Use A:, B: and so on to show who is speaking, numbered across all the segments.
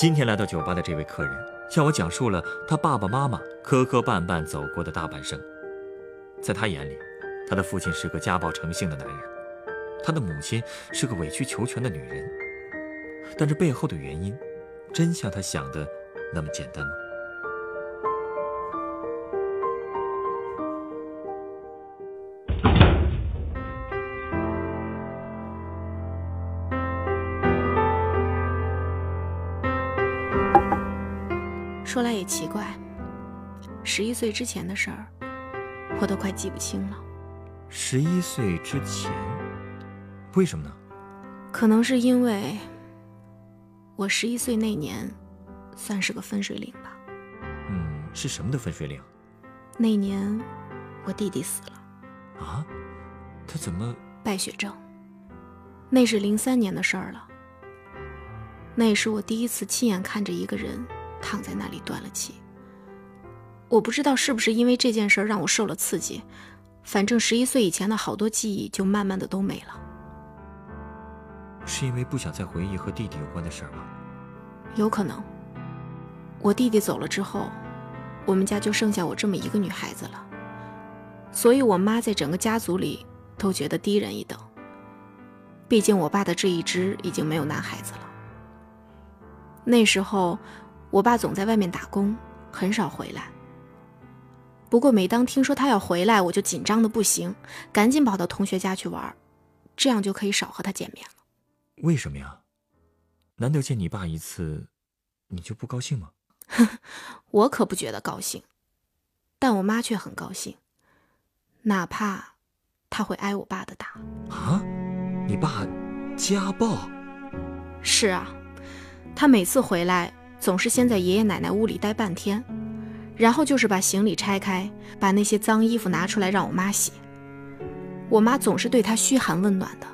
A: 今天来到酒吧的这位客人，向我讲述了他爸爸妈妈磕磕绊绊走过的大半生。在他眼里，他的父亲是个家暴成性的男人，他的母亲是个委曲求全的女人。但这背后的原因，真像他想的那么简单吗？
B: 奇怪，十一岁之前的事儿，我都快记不清了。
A: 十一岁之前，为什么呢？
B: 可能是因为我十一岁那年，算是个分水岭吧。
A: 嗯，是什么的分水岭？
B: 那年我弟弟死了，
A: 啊？他怎么？
B: 败血症。那是零三年的事儿了。那也是我第一次亲眼看着一个人躺在那里断了气。我不知道是不是因为这件事让我受了刺激，反正十一岁以前的好多记忆就慢慢的都没了。
A: 是因为不想再回忆和弟弟有关的事儿吗？
B: 有可能。我弟弟走了之后，我们家就剩下我这么一个女孩子了，所以我妈在整个家族里都觉得低人一等。毕竟我爸的这一支已经没有男孩子了。那时候，我爸总在外面打工，很少回来。不过每当听说他要回来，我就紧张的不行，赶紧跑到同学家去玩，这样就可以少和他见面了。
A: 为什么呀？难得见你爸一次，你就不高兴吗？
B: 我可不觉得高兴，但我妈却很高兴，哪怕她会挨我爸的打。
A: 啊？你爸家暴？
B: 是啊，他每次回来总是先在爷爷奶奶屋里待半天，然后就是把行李拆开，把那些脏衣服拿出来让我妈洗。我妈总是对他嘘寒问暖的，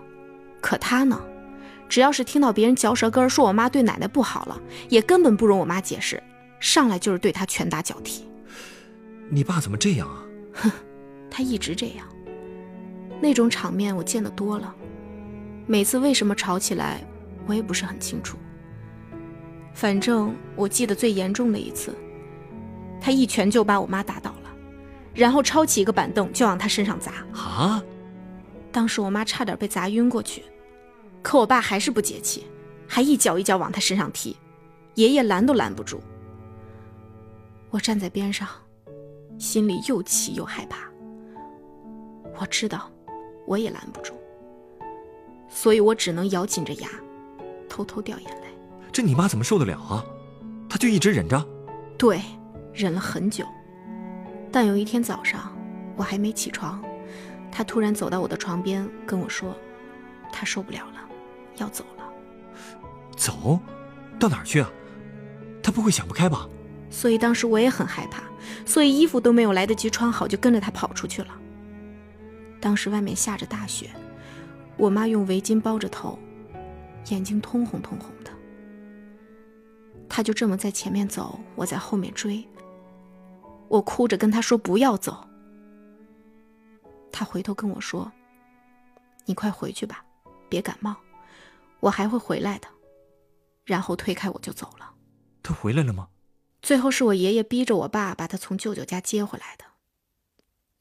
B: 可他呢，只要是听到别人嚼舌根说我妈对奶奶不好了，也根本不容我妈解释，上来就是对他拳打脚踢。
A: 你爸怎么这样啊？
B: 哼，他一直这样，那种场面我见得多了。每次为什么吵起来，我也不是很清楚。反正我记得最严重的一次，他一拳就把我妈打倒了，然后抄起一个板凳就往她身上砸。
A: 啊！
B: 当时我妈差点被砸晕过去，可我爸还是不解气，还一脚一脚往她身上踢，爷爷拦都拦不住。我站在边上，心里又气又害怕。我知道，我也拦不住。所以我只能咬紧着牙，偷偷掉眼泪。
A: 这你妈怎么受得了啊？她就一直忍着。
B: 对，忍了很久。但有一天早上，我还没起床，她突然走到我的床边跟我说：“她受不了了，要走了。”
A: 走？到哪儿去啊？她不会想不开吧？
B: 所以当时我也很害怕，所以衣服都没有来得及穿好，就跟着她跑出去了。当时外面下着大雪。我妈用围巾包着头，眼睛通红通红的。她就这么在前面走，我在后面追。我哭着跟他说不要走。他回头跟我说：“你快回去吧，别感冒，我还会回来的。”然后推开我就走了。
A: 他回来了吗？
B: 最后是我爷爷逼着我爸把他从舅舅家接回来的。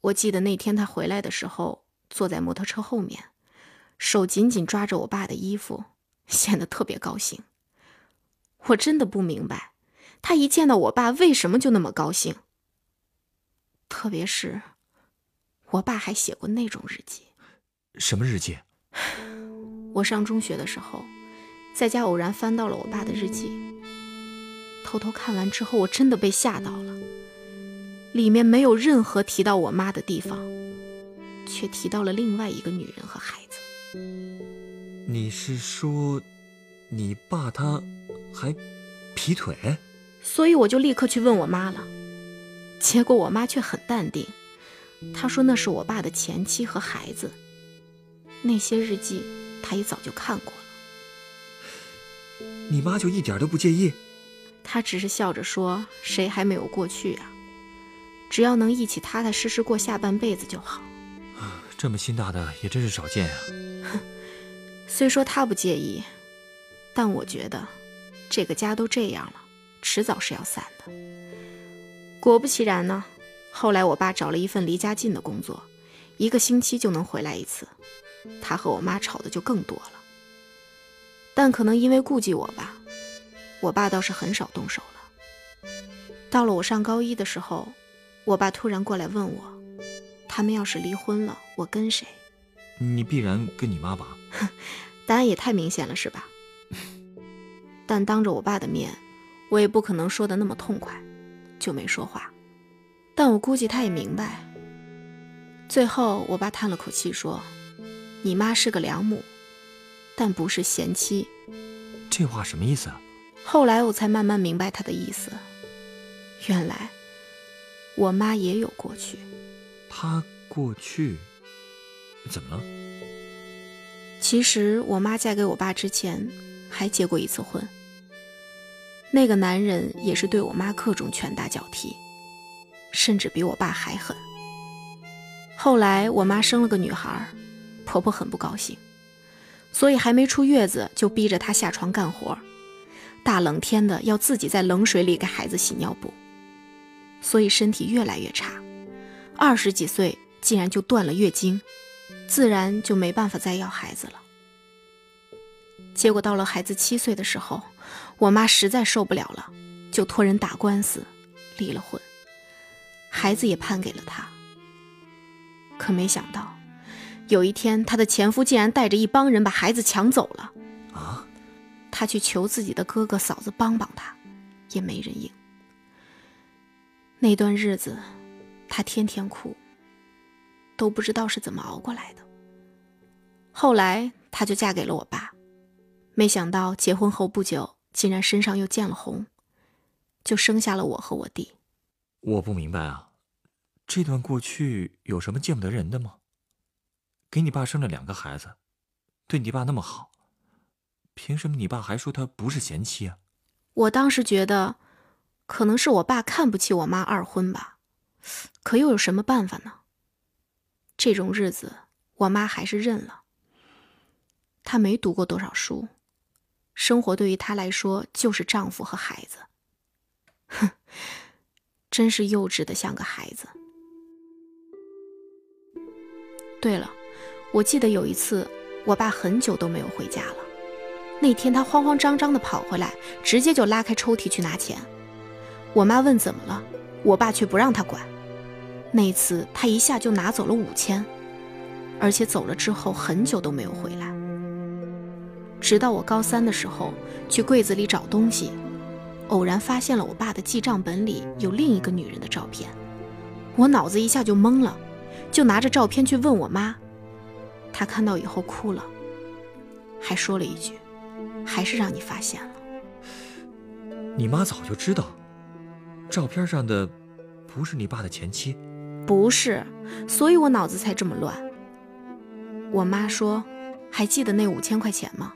B: 我记得那天他回来的时候，坐在摩托车后面。手紧紧抓着我爸的衣服，显得特别高兴。我真的不明白，他一见到我爸为什么就那么高兴。特别是，我爸还写过那种日记。
A: 什么日记？
B: 我上中学的时候，在家偶然翻到了我爸的日记。偷偷看完之后，我真的被吓到了。里面没有任何提到我妈的地方，却提到了另外一个女人和孩子。
A: 你是说，你爸他还劈腿？
B: 所以我就立刻去问我妈了。结果我妈却很淡定，她说那是我爸的前妻和孩子，那些日记她也早就看过了。
A: 你妈就一点都不介意？
B: 她只是笑着说：“谁还没有过去啊？只要能一起踏踏实实过下半辈子就好。”
A: 这么心大的也真是少见啊。
B: 哼，虽说她不介意，但我觉得这个家都这样了，迟早是要散的。果不其然呢，后来我爸找了一份离家近的工作，一个星期就能回来一次，他和我妈吵的就更多了。但可能因为顾忌我吧，我爸倒是很少动手了。到了我上高一的时候，我爸突然过来问我，他们要是离婚了，我跟谁？
A: 你必然跟你妈吧？
B: 答案也太明显了，是吧？但当着我爸的面，我也不可能说的那么痛快，就没说话。但我估计他也明白。最后，我爸叹了口气说：“你妈是个良母。”但不是贤妻，
A: 这话什么意思啊？
B: 后来我才慢慢明白他的意思。原来我妈也有过去。
A: 她过去怎么了？
B: 其实我妈嫁给我爸之前还结过一次婚。那个男人也是对我妈各种拳打脚踢，甚至比我爸还狠。后来我妈生了个女孩，婆婆很不高兴。所以还没出月子，就逼着她下床干活，大冷天的要自己在冷水里给孩子洗尿布，所以身体越来越差。二十几岁竟然就断了月经，自然就没办法再要孩子了。结果到了孩子七岁的时候，我妈实在受不了了，就托人打官司，离了婚，孩子也判给了她。可没想到。有一天，她的前夫竟然带着一帮人把孩子抢走了。
A: 啊！
B: 她去求自己的哥哥嫂子帮帮她，也没人应。那段日子，她天天哭，都不知道是怎么熬过来的。后来，她就嫁给了我爸，没想到结婚后不久，竟然身上又见了红，就生下了我和我弟。
A: 我不明白啊，这段过去有什么见不得人的吗？给你爸生了两个孩子，对你爸那么好，凭什么你爸还说他不是贤妻啊？
B: 我当时觉得，可能是我爸看不起我妈二婚吧，可又有什么办法呢？这种日子，我妈还是认了。她没读过多少书，生活对于她来说就是丈夫和孩子。哼，真是幼稚的像个孩子。对了。我记得有一次，我爸很久都没有回家了。那天他慌慌张张地跑回来，直接就拉开抽屉去拿钱。我妈问怎么了，我爸却不让他管。那次他一下就拿走了五千，而且走了之后很久都没有回来。直到我高三的时候去柜子里找东西，偶然发现了我爸的记账本里有另一个女人的照片，我脑子一下就懵了，就拿着照片去问我妈。她看到以后哭了，还说了一句：“还是让你发现了。”
A: 你妈早就知道，照片上的不是你爸的前妻，
B: 不是，所以我脑子才这么乱。我妈说：“还记得那五千块钱吗？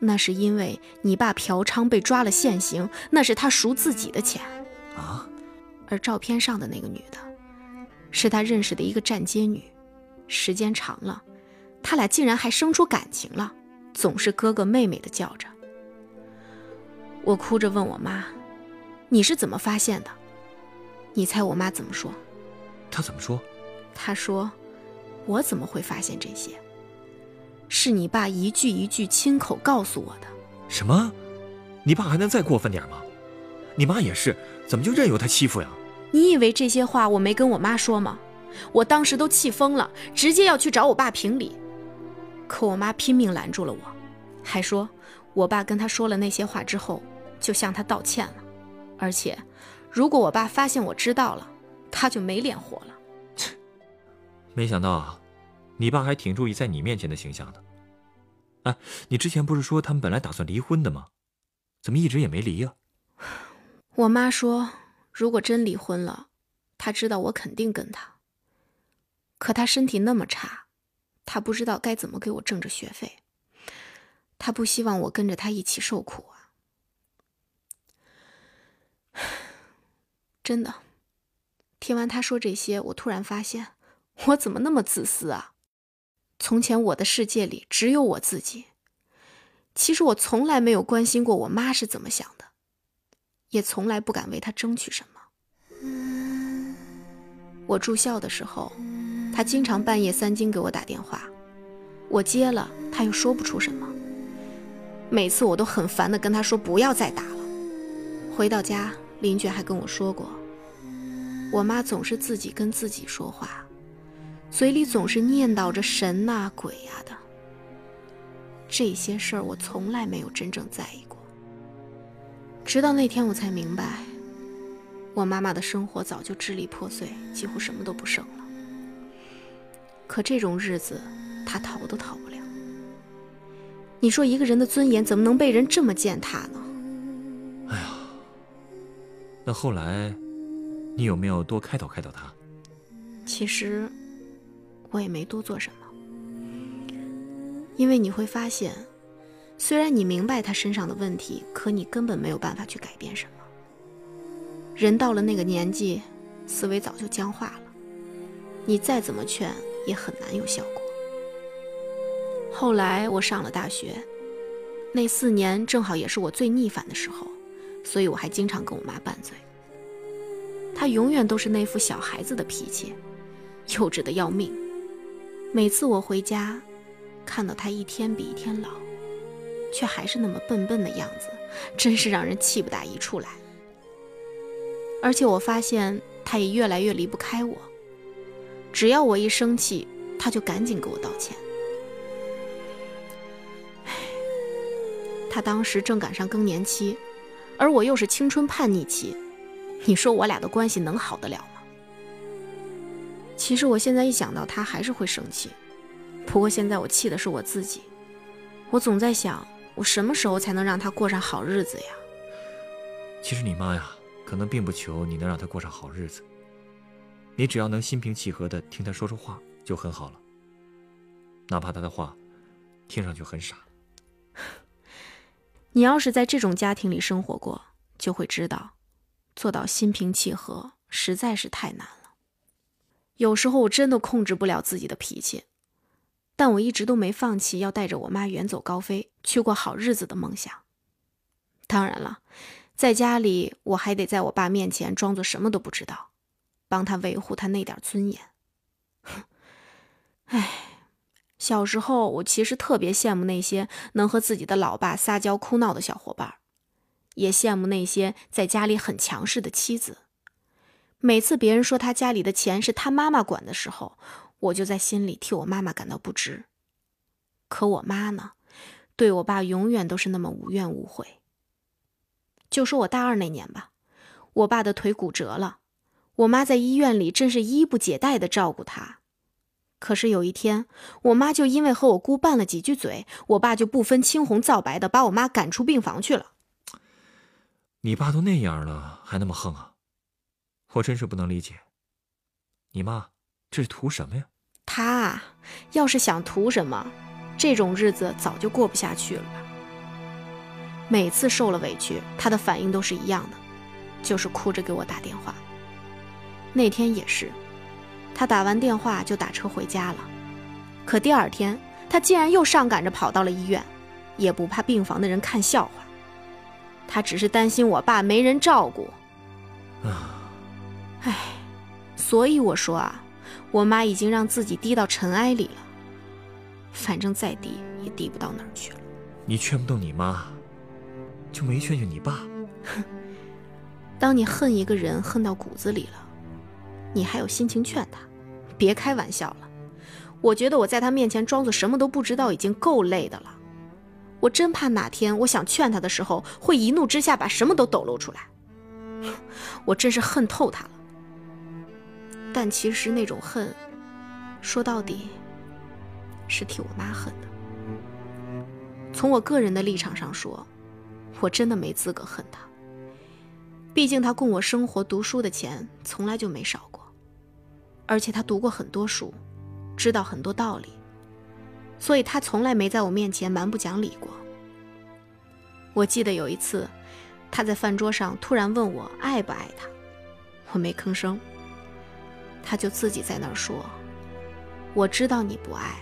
B: 那是因为你爸嫖娼被抓了现行，那是他赎自己的钱
A: 啊。
B: 而照片上的那个女的，是他认识的一个站街女。”时间长了，他俩竟然还生出感情了，总是哥哥妹妹的叫着。我哭着问我妈：“你是怎么发现的？”你猜我妈怎么说？
A: 她怎么说？
B: 她说：“我怎么会发现这些？是你爸一句一句亲口告诉我的。”
A: 什么？你爸还能再过分点吗？你妈也是，怎么就任由他欺负呀？
B: 你以为这些话我没跟我妈说吗？我当时都气疯了，直接要去找我爸评理，可我妈拼命拦住了我，还说我爸跟他说了那些话之后，就向他道歉了，而且如果我爸发现我知道了，他就没脸活了。
A: 切，没想到啊，你爸还挺注意在你面前的形象的。哎，你之前不是说他们本来打算离婚的吗？怎么一直也没离呀？
B: 我妈说，如果真离婚了，她知道我肯定跟他。可她身体那么差，她不知道该怎么给我挣着学费。她不希望我跟着她一起受苦啊！真的，听完她说这些，我突然发现，我怎么那么自私啊？从前我的世界里只有我自己，其实我从来没有关心过我妈是怎么想的。也从来不敢为她争取什么。我住校的时候，她经常半夜三更给我打电话，我接了，她又说不出什么。每次我都很烦的跟她说不要再打了。回到家，邻居还跟我说过，我妈总是自己跟自己说话，嘴里总是念叨着神呐鬼呀的。这些事儿我从来没有真正在意过。直到那天，我才明白，我妈妈的生活早就支离破碎，几乎什么都不剩了。可这种日子，她逃都逃不了。你说一个人的尊严怎么能被人这么践踏呢？
A: 哎呀，那后来，你有没有多开导开导她？
B: 其实，我也没多做什么，因为你会发现。虽然你明白他身上的问题，可你根本没有办法去改变什么。人到了那个年纪，思维早就僵化了，你再怎么劝也很难有效果。后来我上了大学，那四年正好也是我最逆反的时候，所以我还经常跟我妈拌嘴。她永远都是那副小孩子的脾气，幼稚的要命。每次我回家，看到他一天比一天老。却还是那么笨笨的样子，真是让人气不打一处来。而且我发现他也越来越离不开我，只要我一生气，他就赶紧给我道歉。唉，他当时正赶上更年期，而我又是青春叛逆期，你说我俩的关系能好得了吗？其实我现在一想到他，还是会生气。不过现在我气的是我自己，我总在想。我什么时候才能让他过上好日子呀？
A: 其实你妈呀，可能并不求你能让她过上好日子，你只要能心平气和的听她说说话就很好了。哪怕他的话听上去很傻。
B: 你要是在这种家庭里生活过，就会知道，做到心平气和实在是太难了。有时候我真的控制不了自己的脾气。但我一直都没放弃要带着我妈远走高飞，去过好日子的梦想。当然了，在家里我还得在我爸面前装作什么都不知道，帮他维护他那点尊严。唉，小时候我其实特别羡慕那些能和自己的老爸撒娇哭闹的小伙伴，也羡慕那些在家里很强势的妻子。每次别人说他家里的钱是他妈妈管的时候，我就在心里替我妈妈感到不值，可我妈呢，对我爸永远都是那么无怨无悔。就说我大二那年吧，我爸的腿骨折了，我妈在医院里真是衣不解带的照顾他。可是有一天，我妈就因为和我姑拌了几句嘴，我爸就不分青红皂白的把我妈赶出病房去了。
A: 你爸都那样了，还那么横啊！我真是不能理解，你妈这是图什么呀？
B: 他要是想图什么，这种日子早就过不下去了吧。每次受了委屈，她的反应都是一样的，就是哭着给我打电话。那天也是，她打完电话就打车回家了。可第二天，她竟然又上赶着跑到了医院，也不怕病房的人看笑话。她只是担心我爸没人照顾。
A: 啊，
B: 唉，所以我说啊。我妈已经让自己低到尘埃里了，反正再低也低不到哪儿去了。
A: 你劝不动你妈，就没劝劝你爸？
B: 哼，当你恨一个人恨到骨子里了，你还有心情劝他？别开玩笑了，我觉得我在他面前装作什么都不知道已经够累的了。我真怕哪天我想劝他的时候，会一怒之下把什么都抖露出来。我真是恨透他了。但其实那种恨，说到底，是替我妈恨的。从我个人的立场上说，我真的没资格恨她。毕竟他供我生活、读书的钱从来就没少过，而且他读过很多书，知道很多道理，所以他从来没在我面前蛮不讲理过。我记得有一次，他在饭桌上突然问我爱不爱他，我没吭声，他就自己在那儿说：“我知道你不爱。”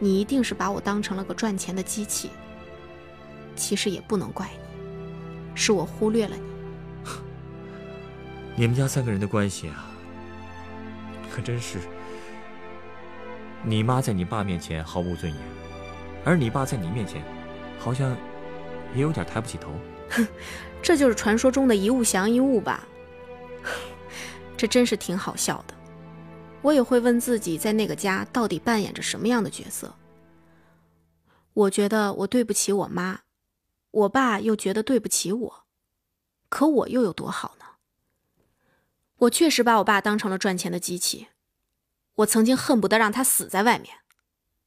B: 你一定是把我当成了个赚钱的机器。其实也不能怪你，是我忽略了你。
A: 你们家三个人的关系啊，可真是……你妈在你爸面前毫无尊严，而你爸在你面前，好像也有点抬不起头。
B: 哼，这就是传说中的一物降一物吧？这真是挺好笑的。我也会问自己，在那个家到底扮演着什么样的角色？我觉得我对不起我妈，我爸又觉得对不起我，可我又有多好呢？我确实把我爸当成了赚钱的机器，我曾经恨不得让他死在外面。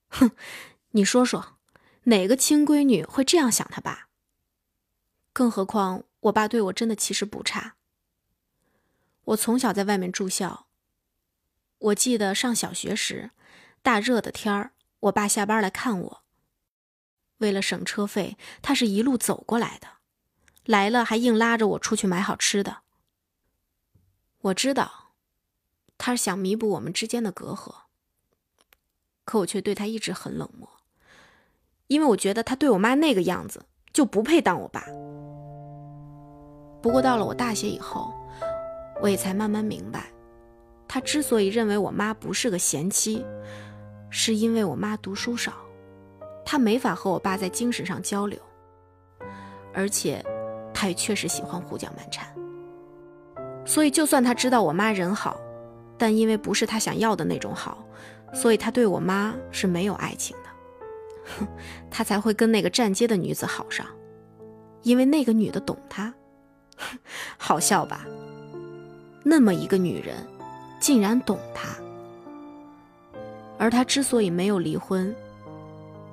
B: 哼，你说说，哪个亲闺女会这样想他爸？更何况我爸对我真的其实不差。我从小在外面住校。我记得上小学时，大热的天儿，我爸下班来看我。为了省车费，他是一路走过来的，来了还硬拉着我出去买好吃的。我知道，他是想弥补我们之间的隔阂，可我却对他一直很冷漠，因为我觉得他对我妈那个样子就不配当我爸。不过到了我大学以后，我也才慢慢明白。他之所以认为我妈不是个贤妻，是因为我妈读书少，他没法和我爸在精神上交流，而且他也确实喜欢胡搅蛮缠。所以，就算他知道我妈人好，但因为不是他想要的那种好，所以他对我妈是没有爱情的。哼，他才会跟那个站街的女子好上，因为那个女的懂他。好笑吧？那么一个女人。竟然懂他，而他之所以没有离婚，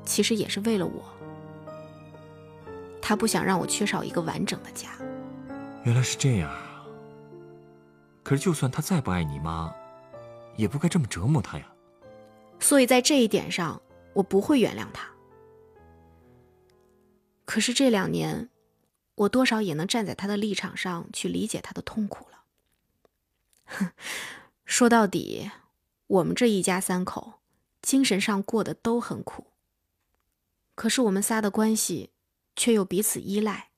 B: 其实也是为了我。他不想让我缺少一个完整的家。
A: 原来是这样啊！可是，就算他再不爱你妈，也不该这么折磨他呀。
B: 所以在这一点上，我不会原谅他。可是这两年，我多少也能站在他的立场上去理解他的痛苦了。哼。说到底，我们这一家三口精神上过得都很苦。可是我们仨的关系却又彼此依赖，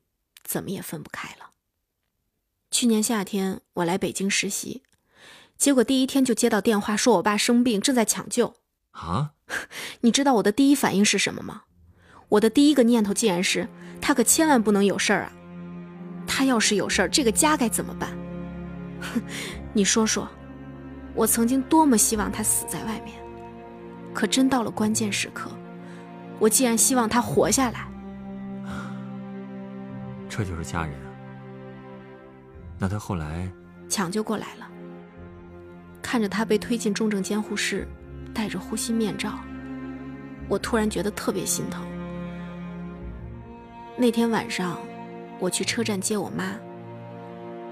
B: 怎么也分不开了。去年夏天我来北京实习，结果第一天就接到电话，说我爸生病，正在抢救。
A: 啊！
B: 你知道我的第一反应是什么吗？我的第一个念头竟然是他可千万不能有事儿啊！他要是有事儿，这个家该怎么办？哼，你说说。我曾经多么希望他死在外面，可真到了关键时刻，我竟然希望他活下来，
A: 这就是家人啊。那他后来
B: 抢救过来了，看着他被推进重症监护室，戴着呼吸面罩，我突然觉得特别心疼。那天晚上，我去车站接我妈，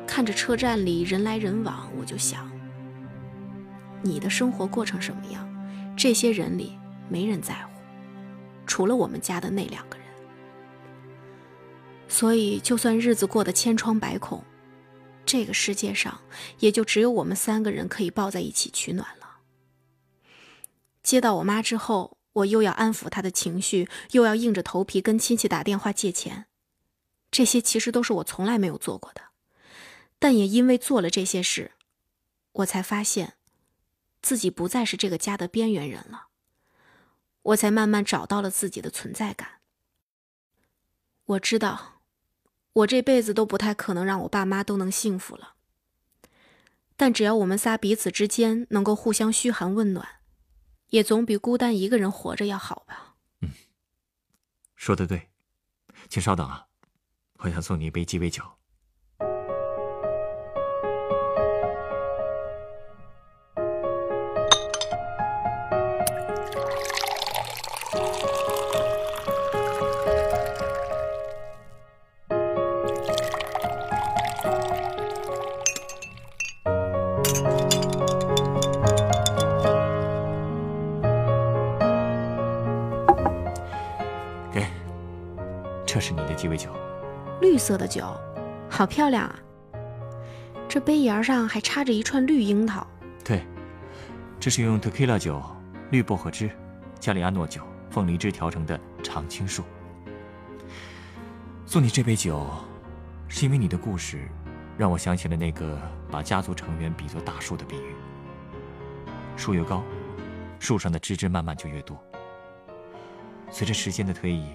B: 看着车站里人来人往，我就想。你的生活过成什么样？这些人里没人在乎，除了我们家的那两个人。所以，就算日子过得千疮百孔，这个世界上也就只有我们三个人可以抱在一起取暖了。接到我妈之后，我又要安抚她的情绪，又要硬着头皮跟亲戚打电话借钱，这些其实都是我从来没有做过的。但也因为做了这些事，我才发现。自己不再是这个家的边缘人了，我才慢慢找到了自己的存在感。我知道，我这辈子都不太可能让我爸妈都能幸福了，但只要我们仨彼此之间能够互相嘘寒问暖，也总比孤单一个人活着要好吧？
A: 嗯，说的对，请稍等啊，我想送你一杯鸡尾酒。鸡尾酒。
B: 绿色的酒，好漂亮啊！这杯沿上还插着一串绿樱桃。
A: 对，这是用 tequila 酒、绿薄荷汁、加里亚诺酒、凤梨汁调成的常青树。送你这杯酒，是因为你的故事，让我想起了那个把家族成员比作大树的比喻。树越高，树上的枝枝蔓蔓就越多。随着时间的推移，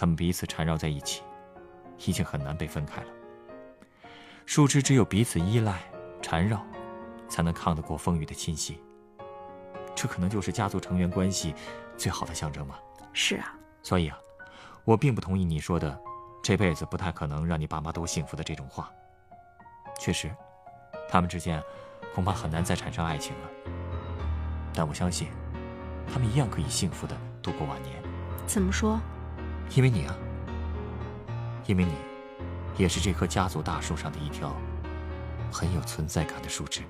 A: 它们彼此缠绕在一起，已经很难被分开了。树枝只有彼此依赖、缠绕，才能抗得过风雨的侵袭。这可能就是家族成员关系最好的象征吧？
B: 是啊。
A: 所以啊，我并不同意你说的“这辈子不太可能让你爸妈都幸福”的这种话。确实，他们之间恐怕很难再产生爱情了。但我相信，他们一样可以幸福的度过晚年。
B: 怎么说？
A: 因为你啊，因为你，也是这棵家族大树上的一条很有存在感的树枝。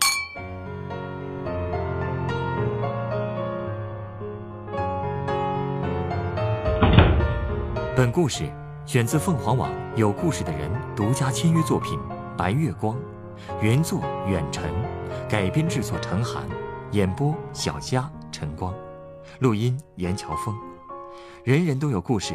A: 本故事选自凤凰网有故事的人独家签约作品《白月光》，原作远尘，改编制作陈寒，演播小佳、陈光，录音严乔峰。人人都有故事，